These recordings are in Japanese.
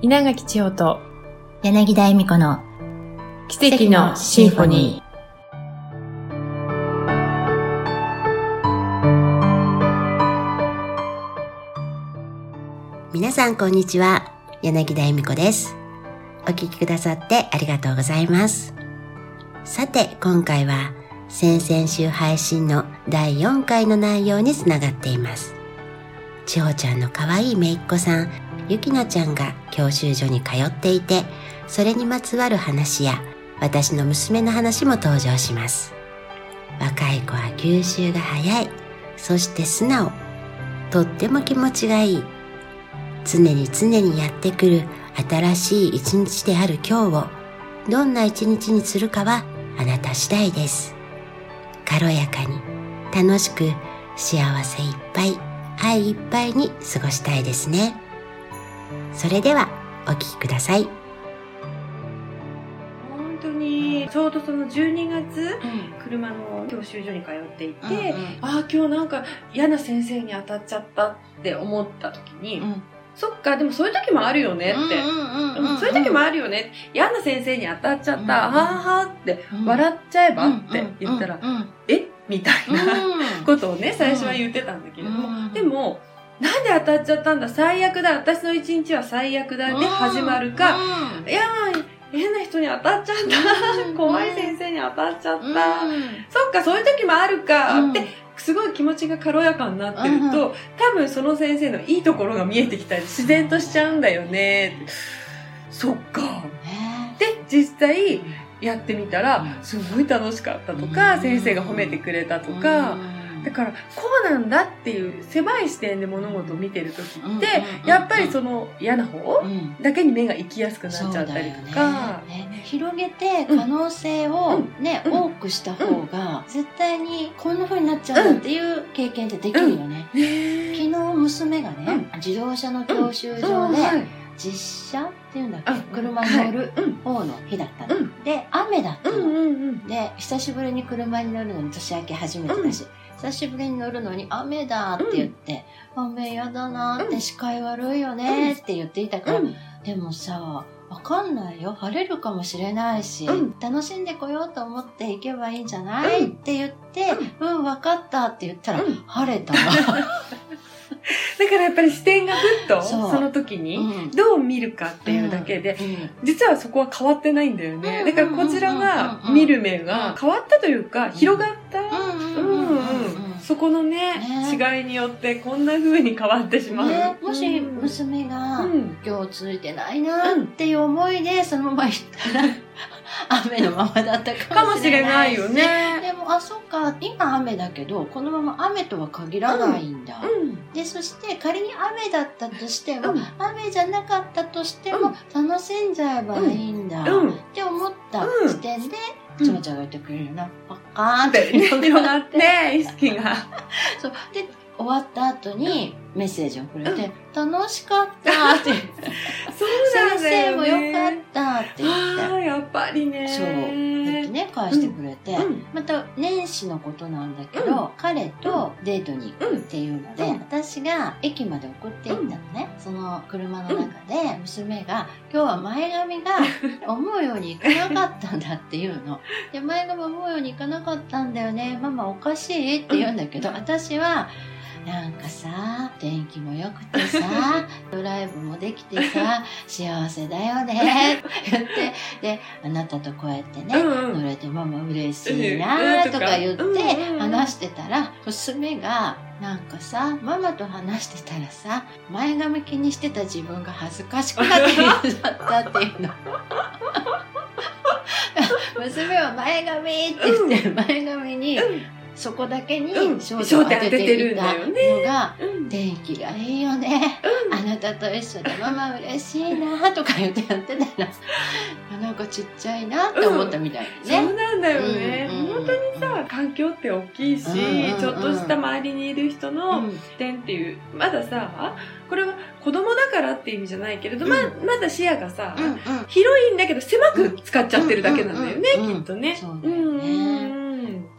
稲垣千代と柳田恵美子の奇跡のシンフォニ皆さんこんにちは。柳田恵美子です。お聞きくださってありがとうございます。さて今回は先々週配信の第4回の内容につながっています。千穂ちゃんの可愛いめいっ子さんゆきのちゃんが教習所に通っていてそれにまつわる話や私の娘の話も登場します。若い子は吸収が早い。そして素直。とっても気持ちがいい。常に常にやってくる。新しい一日である今日を。どんな一日にするかはあなた次第です。軽やかに楽しく幸せいっぱい愛いっぱいに過ごしたいですね。それではお聞きください。本当にちょうどその12月車の教習所に通っていて、うんうん。ああ今日なんか嫌な先生に当たっちゃったって思った時に、そっかでもそういう時もあるよねって、うんそういう時もあるよね嫌な先生に当たっちゃった、うんはあはあって笑っちゃえばって言ったら、え？みたいなことをね最初は言ってたんだけれども、でもなんで当たっちゃったんだ？最悪だ。私の一日は最悪だで始まるか、いやー変な人に当たっちゃった、怖い先生に当たっちゃった、そっかそういう時もあるか、ってすごい気持ちが軽やかになってると、多分その先生のいいところが見えてきたり自然としちゃうんだよね。そっか。で実際やってみたらうん。すごい楽しかったとか、うん。先生が褒めてくれたとか、だからこうなんだっていう狭い視点で物事を見てる時って、うんうんうんやっぱりその嫌な方だけに目が行きやすくなっちゃったりとか、ね。広げて可能性をね、うん。多くした方が絶対にこんな風になっちゃうっていう経験ってできるよね、ね昨日娘がね、自動車の教習所ではい。実車っていうんだっけ、うん。車に乗るうん。方の日だったの、うん。で雨だったの、うんうんうんで久しぶりに車に乗るのに年明け初めてだし、久しぶりに乗るのに雨だって言って、雨やだなって視界悪いよねって言っていたから、うん。でもさわかんないよ。晴れるかもしれないし、うん。楽しんでこようと思って行けばいいんじゃない、って言って「うん、分かった」って言ったら、うん。晴れたわ、だからやっぱり視点がふっとその時にうん。どう見るかっていうだけで、実はそこは変わってないんだよね。だからこちらが見る目が変わったというか、広がった。うんうんうんそこのね、ね。違いによってこんな風に変わってしまう。ね、もしうん。娘が、うん。今日ついてないなっていう思いでそのまま行ったら雨のままだったかかもしれないよね。でもあそっか。今雨だけどこのまま雨とは限らないんだ、うん。でそして仮に雨だったとしても、うん。雨じゃなかったとしても、楽しんじゃえばいいんだ、うん。って思ったうん。時点で、うん。ちょまちゃんが言ってくれるなパッカーンって広がって、意識が。そうで終わった後にメッセージをくれて「楽しかった」って。そうなん先だよ生もよかね。ったって言って。ああ、やっぱりね。そう。言ってね返してくれて、うん。また年始のことなんだけど、彼とデートに行くっていうので、うん。私が駅まで送っていったのね、その車の中で娘が「今日は前髪が 思うようにいかなかったんだ」っていうの。で前髪思うようにいかなかったんだよね。ママおかしい？って言うんだけど、私はなんかさ天気も良くてさ ドライブもできてさ幸せだよねって言って。であなたとこうやってね、うんうん。乗れてママ嬉しいなとか。言って話してたら娘がなんかさママと話してたらさ前髪気にしてた自分が恥ずかしくなって言っちゃったっていうの。娘は前髪って言って前髪にそこだけにうん。焦点を当てていたのがうん。天気がいいよね、あなたと一緒でママ嬉しいなとか言ってやってたら あなんかちっちゃいなって思ったみたいでね、そうなんだよね。うんうん本当にさ、環境って大きいし、うんうんちょっとした周りにいる人の点っていう、まださ、これは子供だからっていう意味じゃないけれど、うん。ままだ視野がさ、うんうん。広いんだけど狭く使っちゃってるだけなんだよね、うんうんうんきっとね。うん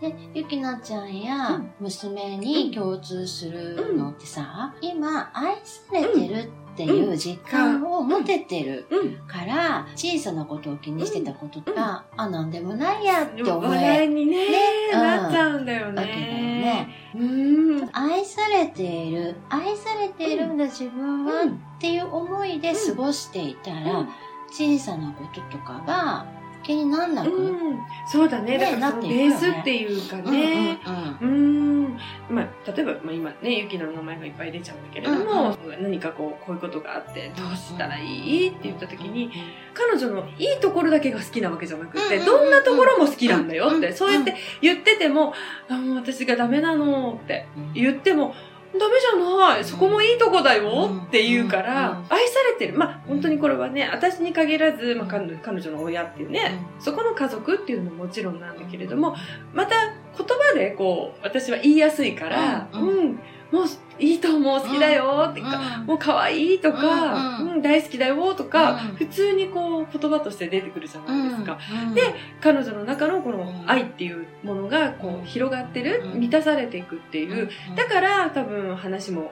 でで、ゆきなちゃんや娘に共通するのってさ、今愛されてるっていう実感を持ててるから、小さなことを気にしてたことが、あ、なんでもないやって思え。にね、ねなっちゃうんだよね。わけだよね。うん。愛されている、愛されているんだ自分はっていう思いで過ごしていたら、小さなこととかが気になんなく、うん、そうだね。だからそのベースっていうかね。うん、ん。まあ、例えば、まあ今ね、ゆきの名前がいっぱい出ちゃうんだけれども、うんうん、何かこう、こういうことがあって、どうしたらいいって言った時に、彼女のいいところだけが好きなわけじゃなくて、どんなところも好きなんだよって、そうやって言ってても、あ、もう私がダメなのって言っても、ダメじゃない。そこもいいとこだよ。って言うから、愛されてる。まあ、本当にこれはね、私に限らず、まあ、彼女の親っていうね、そこの家族っていうのももちろんなんだけれども、また言葉でこう、私は言いやすいから、うん、もういいと思う、好きだよってか、もう可愛いとか、うん、大好きだよとか、普通にこう言葉として出てくるじゃないですか。で、彼女の中のこの愛っていうものがこう広がってる、満たされていくっていう、だから多分話も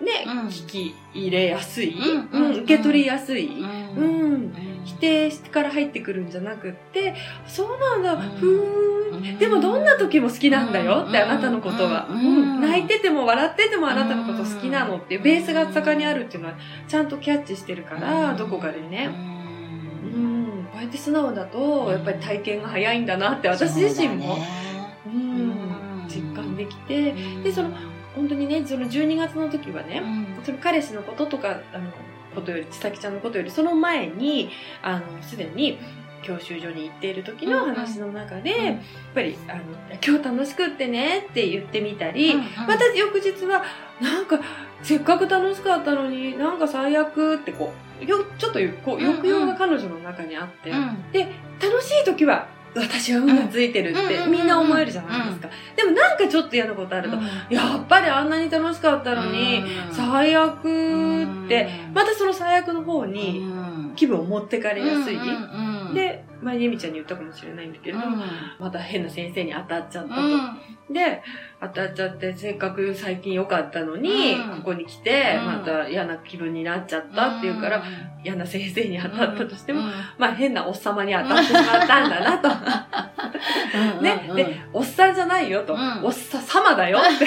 ね、聞き入れやすい、うん。受け取りやすい、うん。否定から入ってくるんじゃなくって、そうなんだ、ふーん。でもどんな時も好きなんだよって、あなたのことは。泣いてても笑っててもあなたのこと好きなのっていうベースが盛んにあるっていうのは、ちゃんとキャッチしてるから、どこかでね。うん。こうやって素直だと、やっぱり体験が早いんだなって、私自身も、うん、実感できて、で、その、本当にね、その12月の時はね、その彼氏のこととか、あの、ことより、千咲ちゃんのことより、その前に、あの、すでに、教習所に行っている時の話の中で、うん。やっぱり、あの、今日楽しくってねって言ってみたり、うんうん、また翌日は、なんか、せっかく楽しかったのに、なんか最悪ってこう、よ、ちょっとこう、抑揚が彼女の中にあって、うん。うん、で、楽しい時は、私は運がついてるってみんな思えるじゃないですか。でもなんかちょっと嫌なことあると、やっぱりあんなに楽しかったのに、最悪って、またその最悪の方に気分を持ってかれやすい。で、前にゆみちゃんに言ったかもしれないんだけれども、また変な先生に当たっちゃったと。で、当たっちゃって、せっかく最近良かったのに、ここに来て、また嫌な気分になっちゃったっていうから、嫌な先生に当たったとしても、まあ変なおっさまに当たってしまったんだなと。ね、で、おっさんじゃないよと、おっさ様だよって。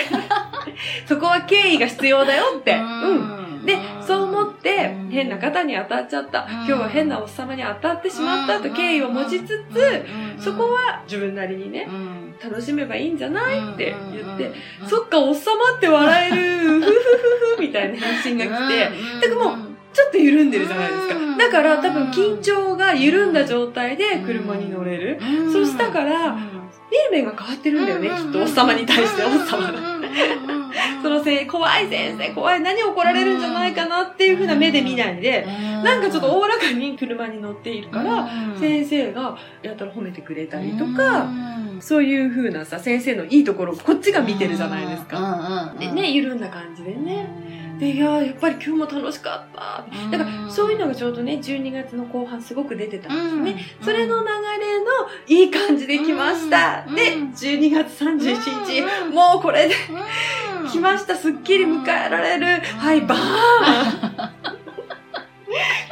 そこは敬意が必要だよって。うん。で、そう思って、変な方に当たっちゃった。今日は変なおっさまに当たってしまったと敬意を持ちつつ、そこは自分なりにね、楽しめばいいんじゃないって言って、そっか、おっさまって笑える、ふふふふみたいな返信が来て、だからもう、ちょっと緩んでるじゃないですか。だから多分緊張が緩んだ状態で車に乗れる。そうしたから、見る目が変わってるんだよね、きっと、おっさまに対して、おっさまが。そのせい、怖い先生、怖い、何怒られるんじゃないかなっていうふうな目で見ないで、なんかちょっとおおらかに車に乗っているから、先生がやったら褒めてくれたりとか、そういうふうなさ、先生のいいところをこっちが見てるじゃないですか。でね、緩んだ感じでね。で、いややっぱり今日も楽しかった。だからそういうのがちょうどね、12月の後半すごく出てたんですね。それの流れのいい感じで来ました。で、12月31日、もうこれで来ました。すっきり迎えられる。はい、バー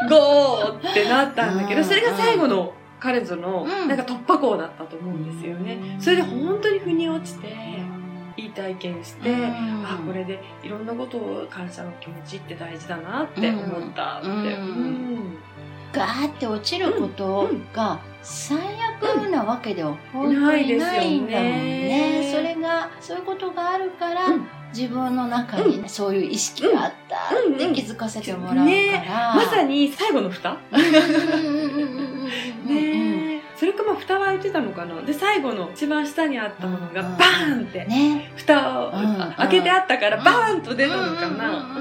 ン ゴーってなったんだけど、それが最後の彼女のなんか突破口だったと思うんですよね。それで本当に腑に落ちて、いい体験して、あこれでいろんなことを感謝の気持ちって大事だなって思ったって。ガーって落ちることが最悪なわけでは本当にないんだもんね。それが、そういうことがあるから、自分の中に、ねそういう意識があったって気づかせてもらうから。ね、まさに最後の蓋ねそれかまあ蓋は開いてたのかな。で最後の一番下にあったものがバーンって、ね、蓋を開けてあったからバーンと出たのかな、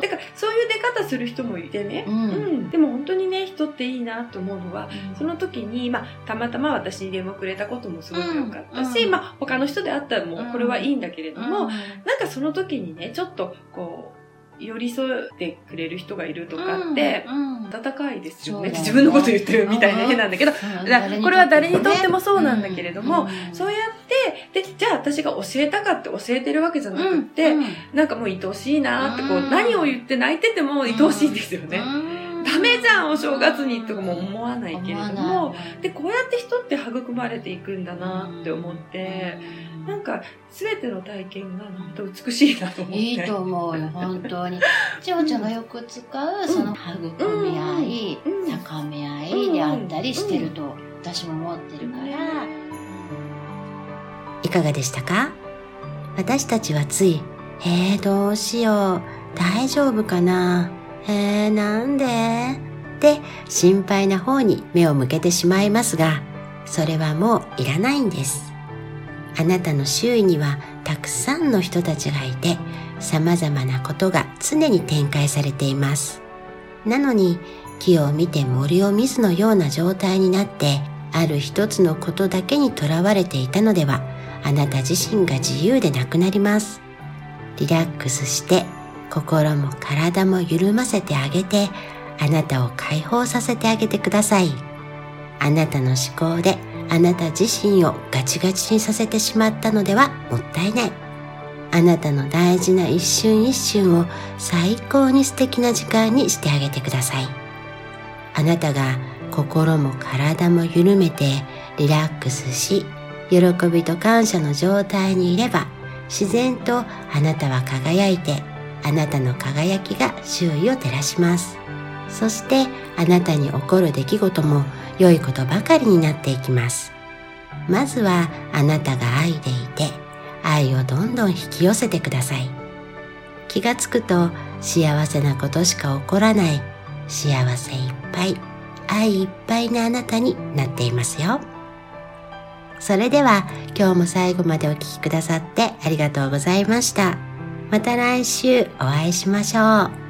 だからそういう出方する人もいてね、うん、うん、でも本当にね人っていいなと思うのは、うん、その時に、まあ、たまたま私に電話くれたこともすごく良かったし、うん、まあ、他の人であったらもうこれはいいんだけれども、うん、なんかその時にねちょっとこう寄り添ってくれる人がいるとかって、温かいですよね。自分のこと言ってるみたいな変なんだけど、これは誰にとってもそうなんだけれども、そうやっで、じゃあ私が教えたかって教えてるわけじゃなくって、うんうん、なんかもう愛おしいなってこう、何を言って泣いてても愛おしいんですよね。ダメじゃん、お正月にとかも思わないけれども、で、こうやって人って育まれていくんだなって思って、なんか、すべての体験がなんと美しいなと思って。いいと思うよ、本当に。蝶々がよく使う、その育み合い、高め合いであったりしてると、私も思ってるから。いかがでしたか？私たちはつい、えー、どうしよう、大丈夫かな、えー、なんで？って心配な方に目を向けてしまいますが、それはもういらないんです。あなたの周囲にはたくさんの人たちがいて様々なことが常に展開されています。なのに木を見て森を見ずのような状態になってある一つのことだけにとらわれていたのではあなた自身が自由でなくなります。リラックスして心も体も緩ませてあげてあなたを解放させてあげてください。あなたの思考であなた自身をガチガチにさせてしまったのではもったいない。あなたの大事な一瞬一瞬を最高に素敵な時間にしてあげてください。あなたが心も体も緩めてリラックスし、喜びと感謝の状態にいれば、自然とあなたは輝いて、あなたの輝きが周囲を照らします。そしてあなたに起こる出来事も良いことばかりになっていきます。まずはあなたが愛でいて、愛をどんどん引き寄せてください。気がつくと幸せなことしか起こらない幸せいっぱい、愛いっぱいなあなたになっていますよ。それでは今日も最後までお聴きくださってありがとうございました。また来週お会いしましょう。